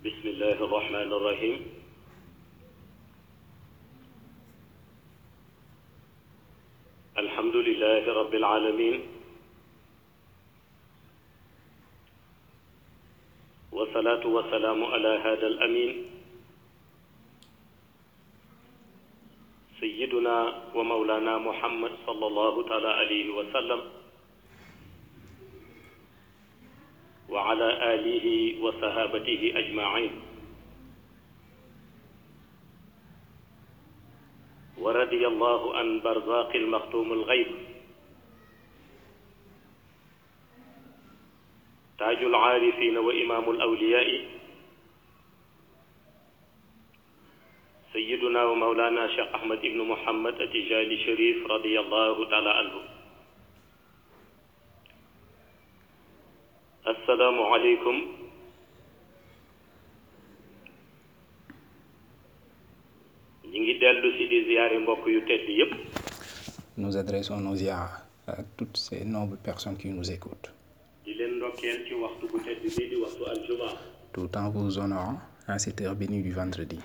بسم الله الرحمن الرحيم. الحمد لله رب العالمين. والصلاة والسلام على هذا الأمين. سيدنا ومولانا محمد صلى الله تعالى عليه وسلم. وعلى آله وصحابته أجمعين. ورضي الله عن برزاق المختوم الغيب. تاج العارفين وإمام الأولياء. سيدنا ومولانا شيخ أحمد بن محمد التجاني شريف رضي الله تعالى عنه. Nous adressons nos ziyaras à toutes ces nobles personnes qui nous écoutent, tout en vous honorant à cette heure bénie du vendredi.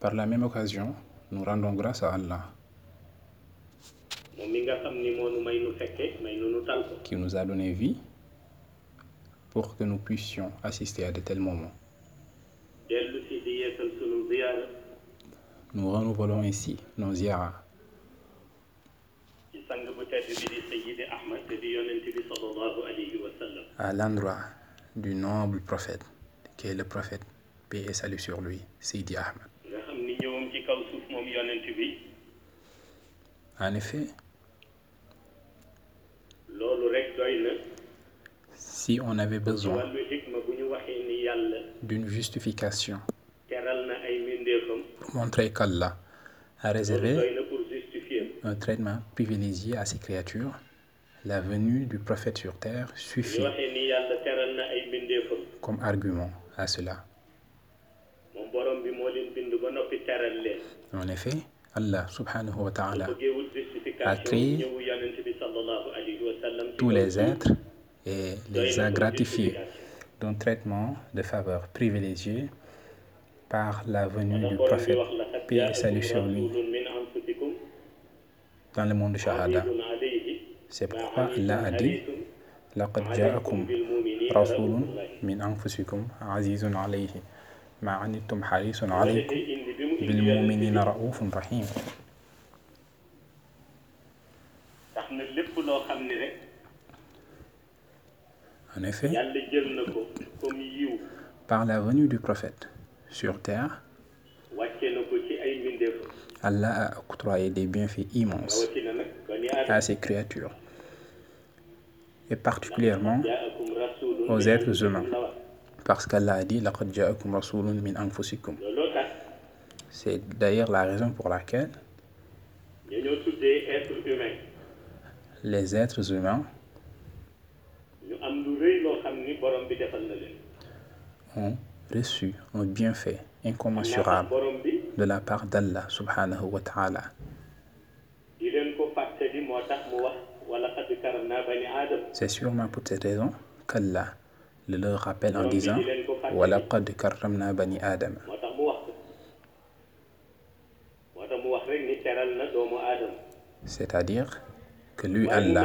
Par la même occasion, nous rendons grâce à Allah moom mi nga xam ni moo nu may nu fekke may nu nu tal ko. Qui nous a donné vie pour que nous puissions assister à de tels moments. dellu si di yeesal sunu ziyaara. Nous renouvelons ainsi nos ziyaras. Ci sang bu tedd bi di Sayyidi Ahmad te di yonent bi sallallahu alayhi wa sallam. À l'endroit du noble prophète, qui est le prophète, paix et salut sur lui, Sidi Ahmed. nga xam ni ñëwam ci kaw suuf moom yonent bi. En effet, loolu rek doy na si on avait besoin d'une justification pour montrer qu'Allah a réservé un traitement privilégié à ses créatures, la venue du prophète sur terre suffit comme argument à cela. En effet, Allah subhanahu wa ta'ala bëggee wut a justification créé ñëwu yonent bi sallallahu alayhi wa sallam ci tous kaw les suuf. êtres et doy les na a pour gratifiés justification. d'un traitement de faveur privilégié par la venue ndax du borom bi prophète, wax laqad paix et salut sur jaakum lui, rasulun min anfusikum dans le monde shahada. azizun alayhi C'est ma pourquoi anittum Allah a dit harisun لقد alaykum جاءكم bil mu'minina رسول raufun rahim. من أنفسكم عزيز عليه ما عنتم حريص Wala عليكم tey indi bi mu indi بالمؤمنين yonent bi رؤوف رحيم par la venue du prophète sur terre, Allah a octroyé des bienfaits immenses à ses créatures, et particulièrement aux êtres humains, parce qu'Allah a dit C'est d'ailleurs la raison pour laquelle les êtres humains borom bi defal na leen ont reçu un bienfait ndax incommensurable borom bi de la part d'Allah subhanahu wa ta'ala. di leen ko fàttali moo tax mu wax wala xad karamna bani aadam C'est sûrement pour cette raison qu'Allah le leur rappelle en disant وَلَقَدْ كَرَّمْنَا بَنِي آدَمَ moo tax mu wax ko moo tax mu wax rek ni teral na doomu aadama C'est-à-dire que lui, waaye mu Allah,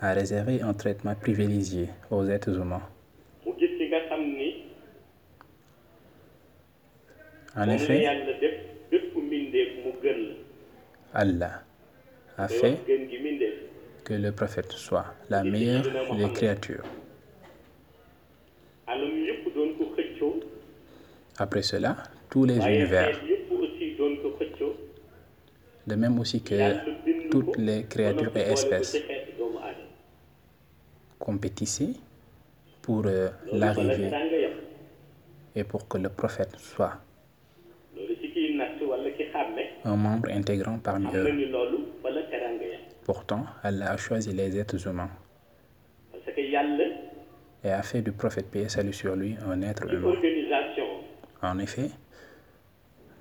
a réservé un traitement privilégié aux êtres humains. En effet, Allah a fait que le prophète soit la meilleure des créatures. Après cela, tous les univers, de même aussi que toutes les créatures et espèces compétissaient pour euh, l'arrivée et pour que le prophète soit un membre intégrant parmi eux. Pourtant, Allah a choisi les êtres humains et a fait du prophète paix salut sur lui un être humain. En effet,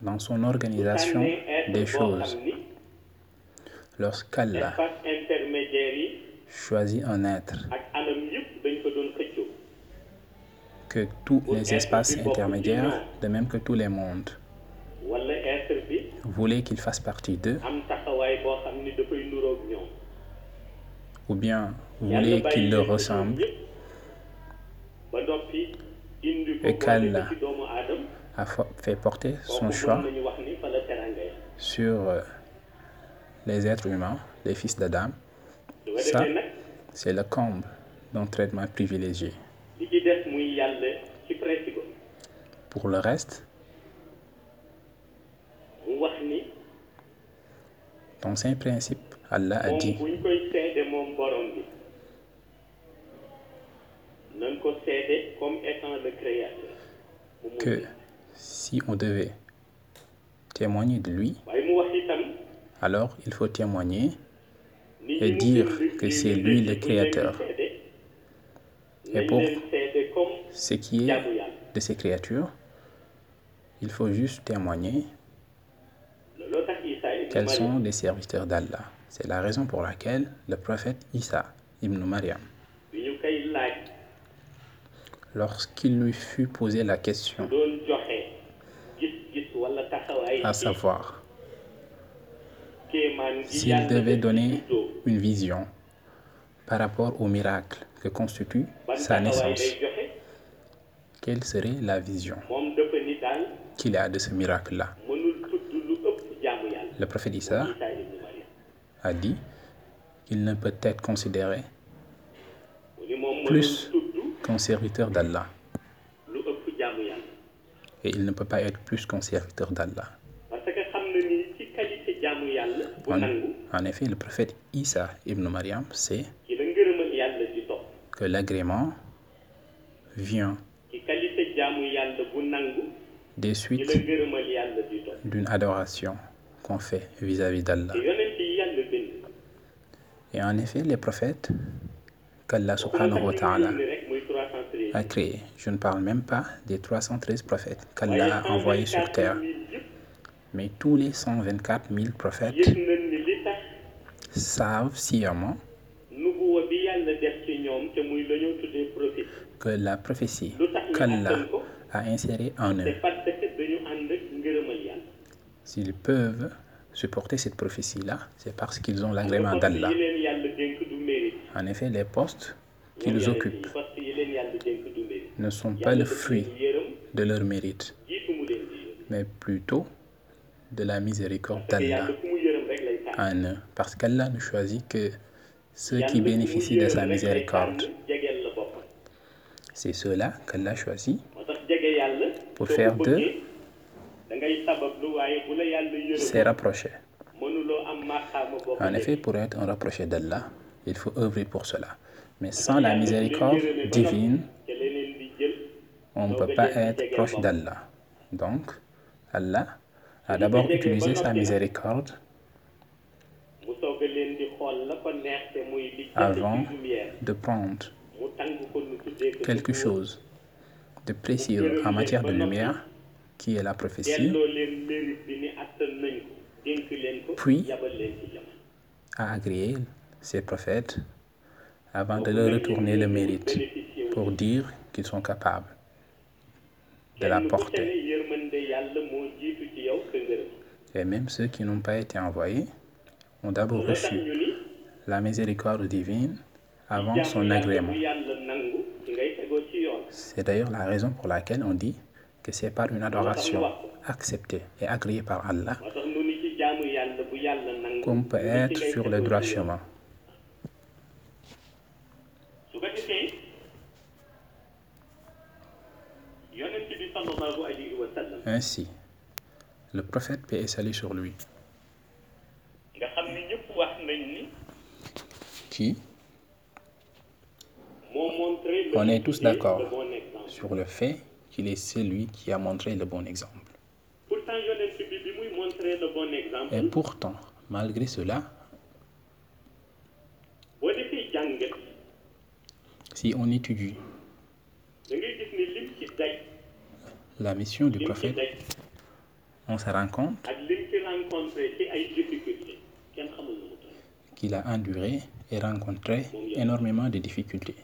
dans son organisation des choses, lorsqu'Allah choisit un être. Que tous les espaces intermédiaires, de même que tous les mondes, voulaient qu'il fasse partie d'eux, ou bien voulaient qu'il leur ressemble, Et qu'Allah a fait porter son choix sur euh, les êtres humains, les fils d'Adam. Ça. C'est le comble d'un traitement privilégié. Pour le reste, dans ses principes, Allah a dit que si on devait témoigner de lui, alors il faut témoigner et dire que c'est lui le créateur. Et pour ce qui est de ces créatures, il faut juste témoigner qu'elles sont des serviteurs d'Allah. C'est la raison pour laquelle le prophète Isa ibn Maryam, lorsqu'il lui fut posé la question, à savoir s'il devait donner une vision par rapport au miracle que constitue sa naissance, quelle serait la vision qu'il a de ce miracle-là? Le prophète Maryam. a dit qu'il ne peut être considéré Plus. qu'un serviteur d'Allah. et il ne peut pas être plus qu'un serviteur d'Allah. parce que xam na ni ci qualité jaamu yàlla bu En, effet, le prophète Isa ibn Maryam sait que l'agrément vient des suites d'une adoration qu'on fait vis-à-vis d'Allah. Et en effet, les prophètes qu'Allah subhanahu wa ta'ala a créés, je ne parle même pas des 313 prophètes qu'Allah a envoyés sur terre, mais tous les 124 000 prophètes savent sciemment que la prophétie qu'Allah a insérée en eux, s'ils peuvent supporter cette prophétie-là, c'est parce qu'ils ont l'agrément d'Allah. En effet, les postes qu'ils occupent ne sont pas le fruit de leur mérite, mais plutôt de la miséricorde d'Allah en eux. Parce qu'Allah ne choisit que ceux qui bénéficient de sa miséricorde. C'est ceux-là qu'Allah choisit Pour faire d'eux bëggee da ngay sabablu waaye bu la yàlla s'est yërëm rapproché. mënuloo am maqaama boo En effet, pour être un rapproché d'Allah, il faut œuvrer pour cela. Mais sans la miséricorde divine, on ne peut pas être proche d'Allah. Donc, Allah a d'abord utilisé sa miséricorde. avant de prendre quelque chose de précis en matière de lumière, qui est la prophétie, Puis, a agréé ses prophètes avant de leur retourner le mérite pour dire qu'ils sont capables de la porter. Et même ceux qui n'ont pas été envoyés ont d'abord reçu la miséricorde divine avant son agrément. C'est d'ailleurs la raison pour laquelle on dit que c'est par une adoration acceptée et agréée par Allah qu'on peut être sur le droit chemin. Ainsi, le prophète, paix et salut sur lui, qui, On est tous d'accord. sur le fait qu'il est celui qui a montré le bon exemple. Et pourtant, malgré cela, si on étudie la mission du prophète, on se rend compte qu'il a enduré et rencontré énormément de difficultés.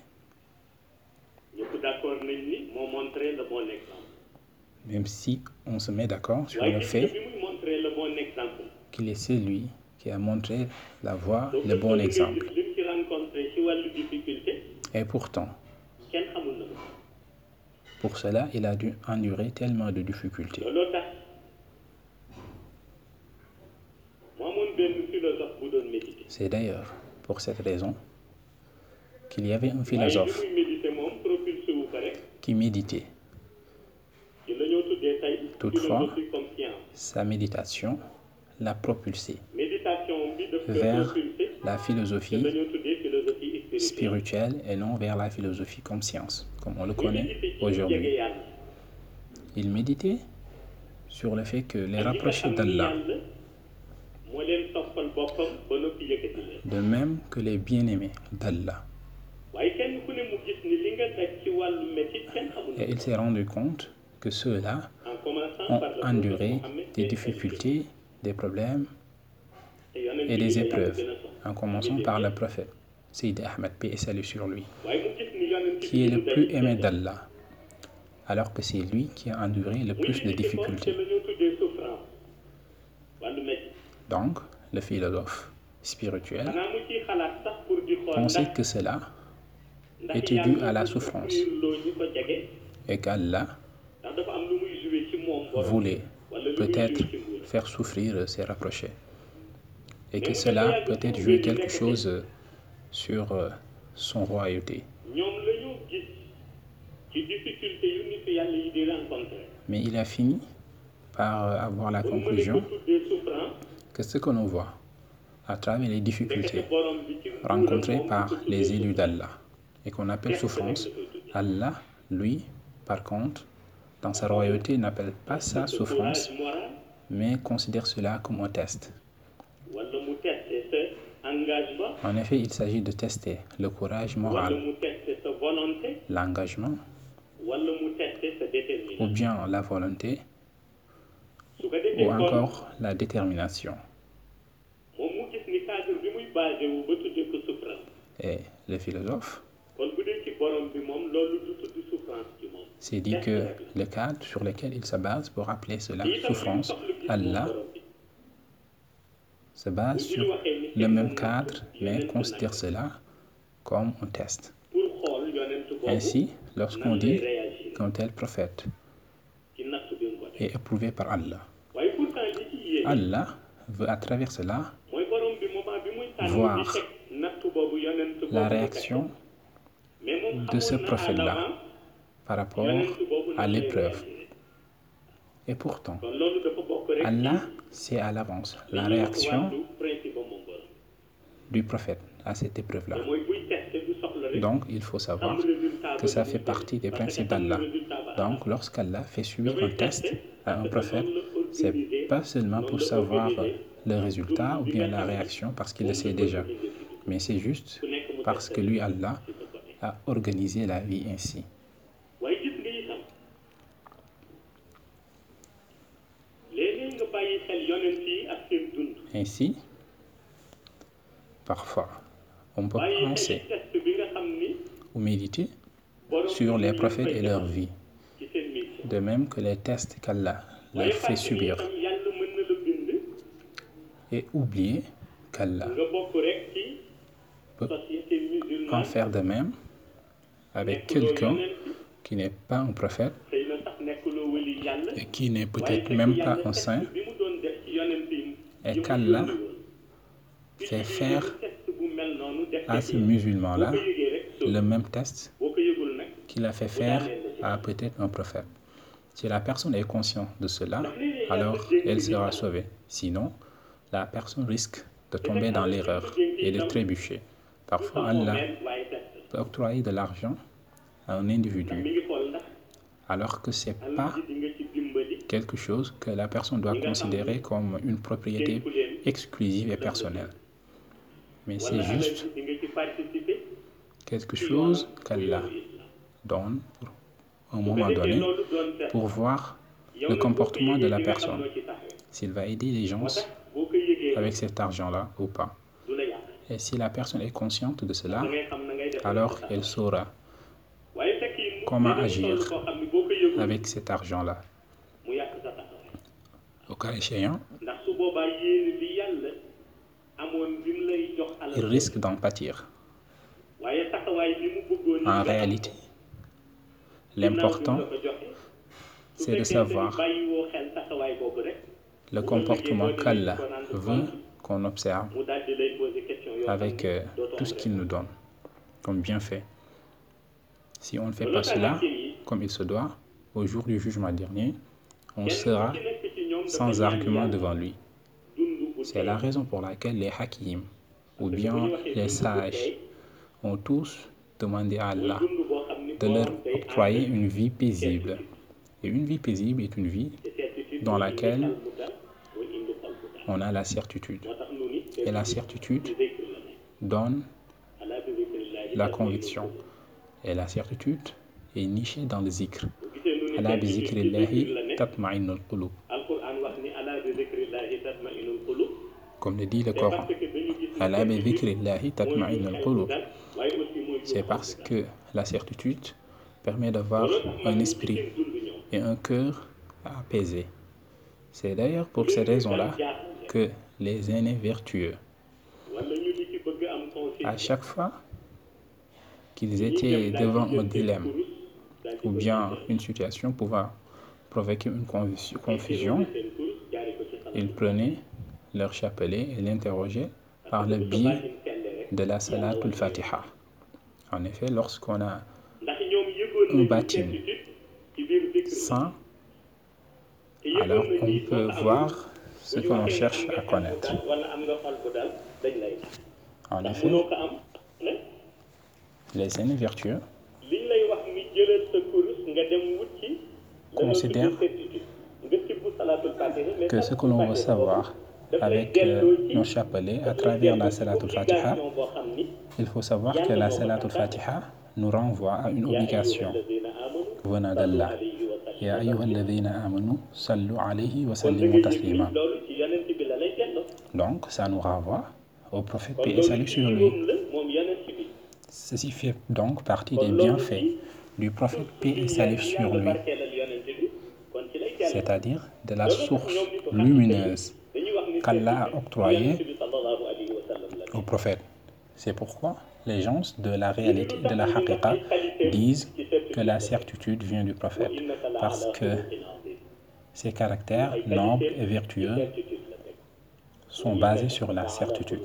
Même si on se met d'accord sur le fait qu'il est celui qui a montré la voie, le bon exemple. Et pourtant, pour cela, il a dû endurer tellement de difficultés. C'est d'ailleurs pour cette raison qu'il y avait un philosophe qui méditait. Toutefois, sa méditation l'a propulsé vers la philosophie spirituelle. et non vers la philosophie comme science, comme on le connaît aujourd'hui. Il méditait sur le fait que les rapprochés d'Allah, de même que les bien-aimés d'Allah, et il s'est rendu compte que ceux-là ont enduré des difficultés, des problèmes et des épreuves, en commençant par le prophète, Sayyid Ahmed, paix et salut sur lui, qui est le plus aimé d'Allah, alors que c'est lui qui a enduré le plus de difficultés. Donc, le philosophe spirituel. Pensait que cela était dû à la souffrance et qu'Allah voulait peut-être faire souffrir ses rapprochés et que cela peut-être jouer quelque chose sur son royauté. Mais il a fini par avoir la conclusion que ce que l'on voit à travers les difficultés rencontrées par les élus d'Allah et qu'on appelle souffrance, Allah, lui, par contre, dans sa royauté, n'appelle pas ça souffrance, mais considère cela comme un test. En effet, il s'agit de tester le courage moral, l'engagement, ou bien la volonté, ou encore la détermination. Et le philosophe? S'est dit que le cadre sur lequel il se base pour appeler cela souffrance, Allah, se base sur le même cadre, mais considère cela comme un test. Ainsi, lorsqu'on dit qu'un tel prophète est éprouvé par Allah, Allah veut à travers cela voir la réaction de ce prophète-là par rapport à l'épreuve. Et pourtant, Allah sait à l'avance la réaction du prophète à cette épreuve-là. Donc, il faut savoir que ça fait partie des principes d'Allah. Donc, lorsqu'Allah fait subir un test à un prophète, c'est pas seulement pour savoir le résultat ou bien la réaction parce qu'il le sait déjà, mais c'est juste parce que lui, Allah, a organisé la vie ainsi. Ainsi, parfois, on peut penser ou méditer sur les prophètes et leur vie, de même que les tests qu'Allah leur fait subir, et oublier qu'Allah peut en faire de même avec quelqu'un qui n'est pas un prophète et qui n'est peut-être même pas un saint, et qu'Allah fait faire à ce musulman-là le même test qu'il a fait faire à peut-être un prophète. Si la personne est consciente de cela, alors elle sera sauvée. Sinon, la personne risque de tomber dans l'erreur et de trébucher. Parfois, Allah peut octroyer de l'argent à un individu, alors que ce n'est pas quelque chose que la personne doit considérer comme une propriété exclusive et personnelle. Mais c'est juste quelque chose qu'Allah donne pour un moment donné pour voir le comportement de la personne, s'il va aider les gens avec cet argent-là ou pas. Et si la personne est consciente de cela, alors elle saura comment agir avec cet argent-là. Au cas échéant, il risque d'en pâtir. En réalité, l'important, c'est de savoir le comportement qu'Allah veut qu'on observe avec euh, tout ce qu'il nous donne comme bienfait. Si on ne fait pas cela comme il se doit, au jour du jugement dernier, on sera sans argument devant lui. C'est la raison pour laquelle les hakim ou bien les sages ont tous demandé à Allah de leur octroyer une vie paisible. Et une vie paisible est une vie dans laquelle on a la certitude. Et la certitude donne la conviction. Et la certitude est nichée dans le zikr. Comme le dit le Coran. C'est parce que la certitude permet d'avoir un esprit et un cœur apaisé. C'est d'ailleurs pour ces raisons-là que les aînés vertueux, à chaque fois qu'ils étaient devant un dilemme ou bien une situation pouvant provoquer une confu- confusion, ils prenaient leur chapelet et l'interrogeaient par le biais de la salatul fatiha. En effet, lorsqu'on a un baptême sans, alors on peut voir ce que l'on cherche à connaître. En effet, les aînés vertueux considèrent que ce que l'on veut savoir avec euh, nos chapelets à travers la salatul fatiha, il faut savoir que la salatul fatiha nous renvoie à une obligation venant d'Allah. Alayhi wa sallimu. Donc, ça nous renvoie au prophète paix et salut sur lui. Ceci fait donc partie des bienfaits du prophète paix et salut sur lui, c'est-à-dire de la source lumineuse qu'Allah a octroyée au prophète. C'est pourquoi les gens de la réalité, de la haqiqa, disent que la certitude vient du prophète, parce que ses caractères nobles et vertueux sont basés sur la certitude.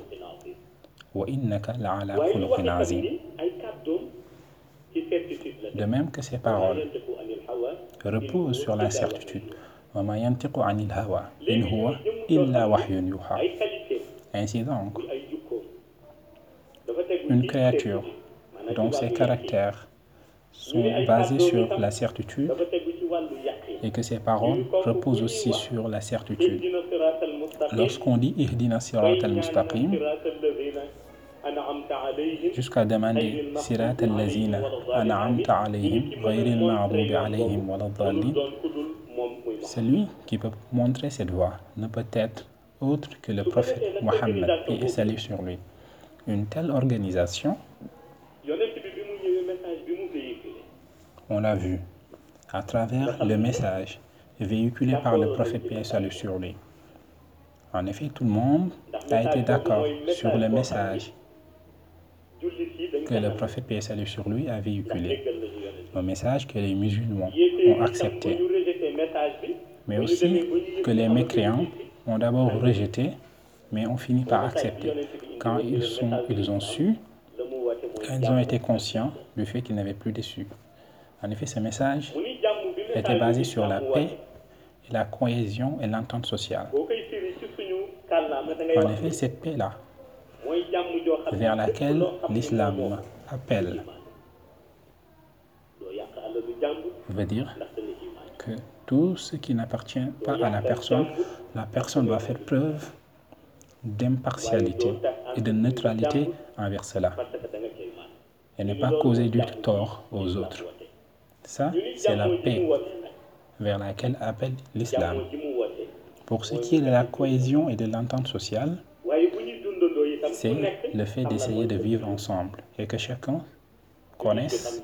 De même que ses paroles reposent sur la certitude. Ainsi donc, une créature dont ses caractères sont basés sur la certitude et que ses paroles reposent aussi sur la certitude. Lorsqu'on dit Ihdina Sirat al-Mustaqim, jusqu'à demander Sirat al-Lazina an'amta alayhim, ghayril ma'dubi alayhim celui qui peut montrer cette voie ne peut être autre que le prophète Mohammed, et salut sur lui. Une telle organisation, on l'a vu, à travers le message véhiculé par le prophète paix et salut sur lui. En effet, tout le monde a été d'accord sur le message que le prophète salut sur lui a véhiculé, un message que les musulmans ont accepté, mais aussi que les mécréants ont d'abord rejeté, mais ont fini par accepter. quand ils, sont, ils ont su, quand ils ont été conscients du fait qu'ils n'avaient plus déçu. En effet, ce message était basé sur la paix, et la cohésion et l'entente sociale. En effet, cette paix-là, vers laquelle l'islam appelle, veut dire que tout ce qui n'appartient pas à la personne, la personne doit faire preuve d'impartialité et de neutralité envers cela. et ne pas causer du tort aux autres. Ça, c'est la paix vers laquelle appelle l'islam. Pour ce qui est de la cohésion et de l'entente sociale, c'est le fait d'essayer de vivre ensemble et que chacun connaisse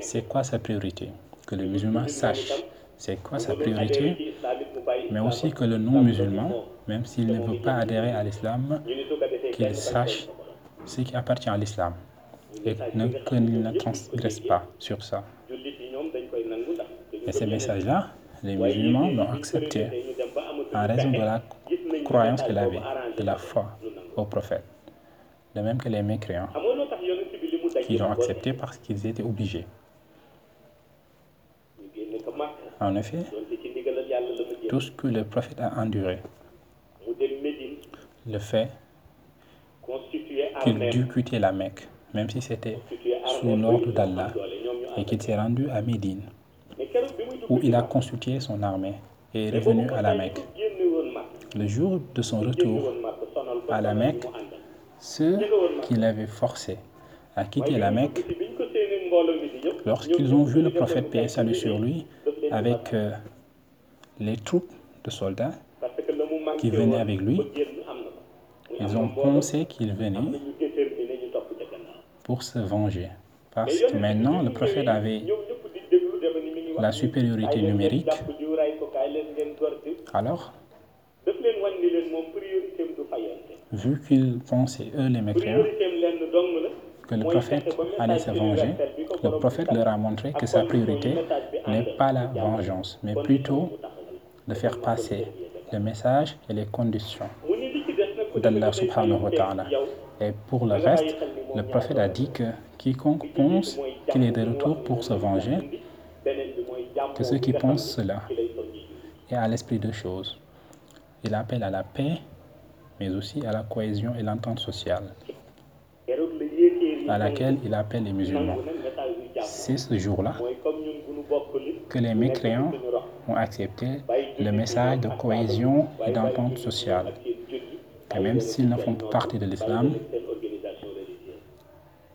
c'est quoi sa priorité, que le musulman sache c'est quoi sa priorité, mais aussi que le non-musulman, même s'il ne veut pas adhérer à l'islam, qu'il sache ce qui appartient à l'islam et qu'il ne transgresse pas sur ça. Et ces messages-là, les musulmans l'ont accepté en raison de la croyance qu'il avait, de la foi au prophète. De même que les mécréants, qui l'ont accepté parce qu'ils étaient obligés. En effet, tout ce que le prophète a enduré, le fait qu'il dut quitter la Mecque, même si c'était sous l'ordre d'Allah, et qu'il s'est rendu à Médine, où il a constitué son armée et est revenu à la Mecque. Le jour de son retour à la Mecque, ceux qui l'avaient forcé à quitter la Mecque, lorsqu'ils ont vu le prophète paix salut sur lui, avec euh, les troupes de soldats qui venaient avec lui, ils ont pensé qu'il venait pour se venger. Parce que maintenant, le prophète avait la supériorité numérique. Alors, vu qu'ils pensaient, eux les mécréants, que le prophète allait se venger, le prophète leur a montré que sa priorité n'est pas la vengeance, mais plutôt de faire passer le message et les conditions d'Allah subhanahu wa ta'ala. Et pour le reste, le prophète a dit que quiconque pense qu'il est de retour pour se venger, que ceux qui pensent cela est à l'esprit de choses. Il appelle à la paix, mais aussi à la cohésion et l'entente sociale, à laquelle il appelle les musulmans. C'est ce jour-là que les mécréants ont accepté le message de cohésion et d'entente sociale. Et même s'ils ne font pas partie de l'islam,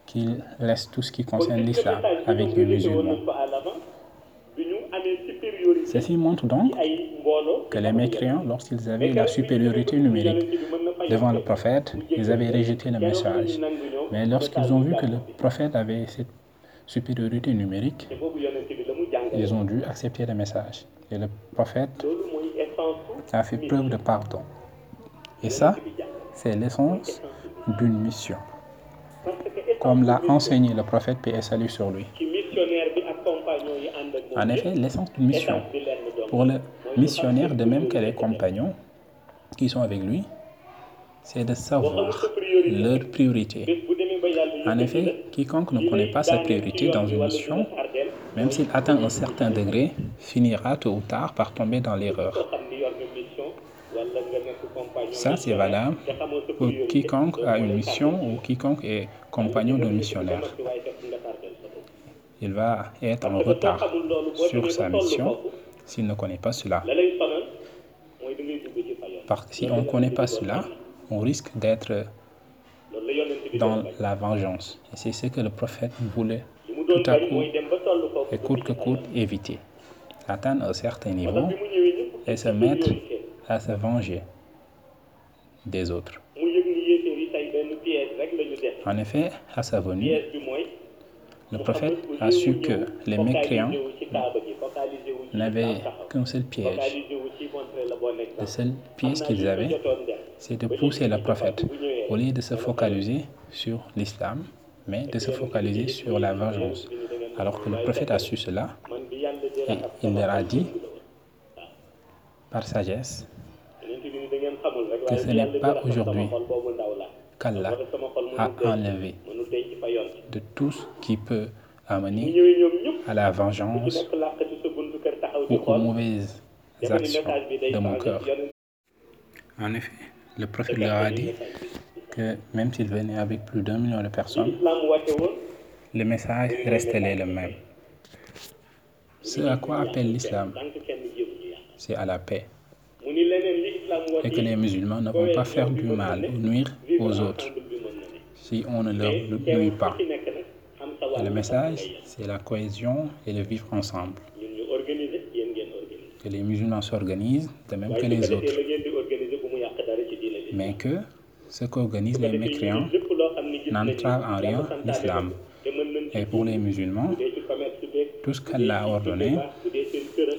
qu'ils laissent tout ce qui concerne l'islam avec les musulmans. Ceci montre donc que les mécréants, lorsqu'ils avaient la supériorité numérique devant le prophète, ils avaient rejeté le message. Mais lorsqu'ils ont vu que le prophète avait cette supériorité numérique, ils ont dû accepter le message. Et le prophète a fait preuve de pardon. Et ça, c'est l'essence d'une mission. Comme l'a enseigné le prophète, paix salut sur lui. En effet, l'essence d'une mission, pour le missionnaire, de même que les compagnons qui sont avec lui, c'est de savoir leur priorité. En effet, quiconque ne connaît pas sa priorité dans une mission, même s'il atteint un certain degré, finira tôt ou tard par tomber dans l'erreur. Ça, c'est valable pour quiconque a une mission ou quiconque est compagnon d'un missionnaire. Il va être en retard sur sa mission s'il ne connaît pas cela. Parce que si on ne connaît pas cela, on risque d'être dans la vengeance. Et c'est ce que le prophète voulait tout à coup et coûte que coûte éviter. Atteindre un certain niveau et se mettre à se venger des autres. En effet, à sa venue, le prophète a su que les mécréants n'avaient qu'un seul piège. Le seul piège qu'ils avaient, c'est de pousser le prophète, au lieu de se focaliser sur l'islam, mais de se focaliser sur la vengeance. Alors que le prophète a su cela, et il leur a dit, par sagesse, que ce n'est pas aujourd'hui qu'Allah a enlevé de tout ce qui peut amener à la vengeance ou aux mauvaises actions de mon cœur. En effet, le prophète a dit que même s'il venait avec plus d'un million de personnes, le message restait le même. Ce à quoi appelle l'islam, c'est à la paix. Et que les musulmans ne vont pas faire du mal ou nuire aux autres si on ne leur nuit pas. Le message, c'est la cohésion et le vivre ensemble. Que les musulmans s'organisent de même que les autres. Mais que ce qu'organisent les mécréants n'entrave en rien l'islam. Et pour les musulmans, tout ce qu'Allah a ordonné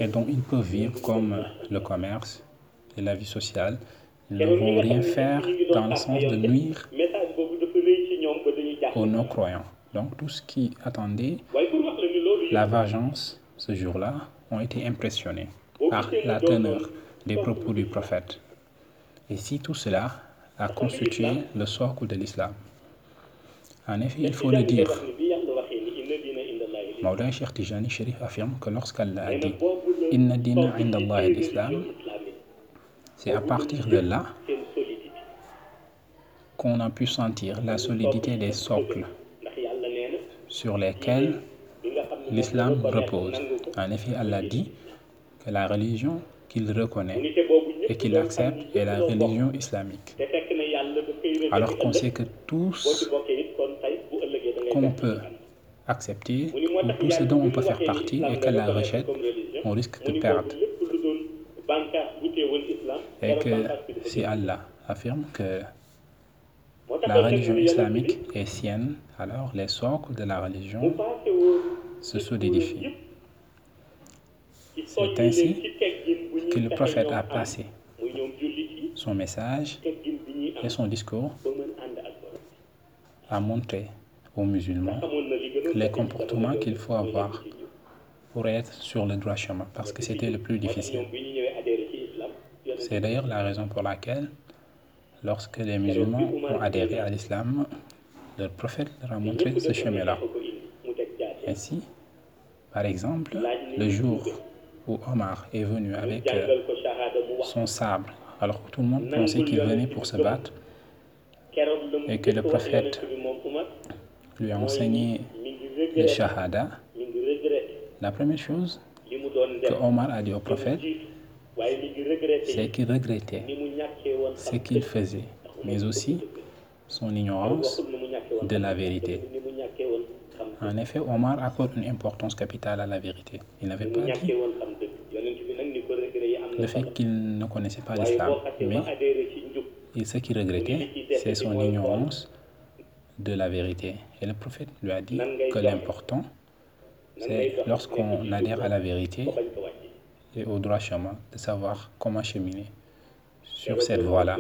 et dont ils peuvent vivre comme le commerce et la vie sociale, ne vont rien faire dans le sens de nuire aux non-croyants. Donc tout ce qui attendait la vengeance ce jour-là ont été impressionnés par la teneur des propos du prophète. Et si tout cela a constitué le socle de l'islam? En effet, il faut le dire. Maulay Cheikh Tijani affirme que lorsqu'Allah a dit Inna l'islam, c'est à partir de là qu'on a pu sentir la solidité des socles sur lesquels l'islam repose. En effet, Allah dit que la religion qu'il reconnaît et qu'il accepte est la religion islamique. Alors qu'on sait que tous qu'on peut accepter, ou tout ce dont on peut faire partie et qu'Allah rejette, on risque de perdre. Et que si Allah affirme que la religion islamique est sienne, alors les socles de la religion se solidifient. C'est ainsi que le prophète a passé son message et son discours a montré aux musulmans les comportements qu'il faut avoir pour être sur le droit chemin, parce que c'était le plus difficile. C'est d'ailleurs la raison pour laquelle, lorsque les musulmans ont adhéré à l'islam, le prophète leur a montré ce chemin-là. Ainsi, par exemple, le jour où Omar est venu avec son sabre, alors que tout le monde pensait qu'il venait pour se battre, et que le prophète lui a enseigné le shahada, la première chose que Omar a dit au prophète, c'est qu'il regrettait ce qu'il faisait, mais aussi son ignorance de la vérité. En effet, Omar accorde une importance capitale à la vérité. Il n'avait pas dit le fait qu'il ne connaissait pas l'islam, mais ce qu'il regrettait, c'est son ignorance de la vérité. Et le prophète lui a dit que l'important, c'est lorsqu'on adhère à la vérité et au droit chemin, de savoir comment cheminer sur cette voie-là.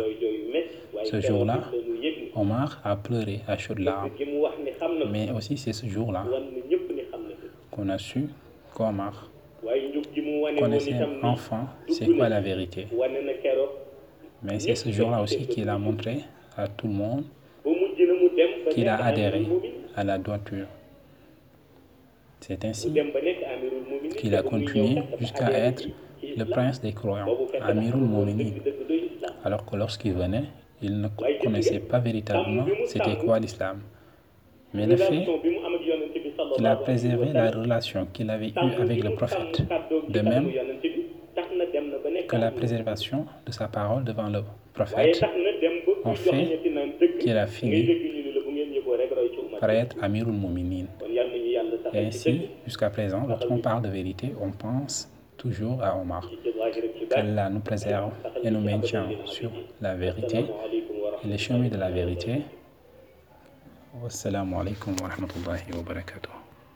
Ce jour-là, Omar a pleuré à chaudes larmes. Mais aussi c'est ce jour-là qu'on a su qu'Omar connaissait enfant c'est quoi la vérité? Mais c'est ce jour-là aussi qu'il a montré à tout le monde qu'il a adhéré à la droiture. C'est ainsi qu'il a continué jusqu'à être le prince des croyants, Amirul Mouminin. Alors que lorsqu'il venait, il ne connaissait pas véritablement c'était quoi l'islam. Mais le fait qu'il a préservé la relation qu'il avait eue avec le prophète, de même que la préservation de sa parole devant le prophète, ont fait qu'il a fini par être Amirul Mouminin. Et ainsi, jusqu'à présent, lorsqu'on parle de vérité, on pense toujours à Omar. Qu'Allah nous préserve et nous maintient sur la vérité et les chemins de la vérité. Wassalamu alaikum wa rahmatullahi wa barakatuh.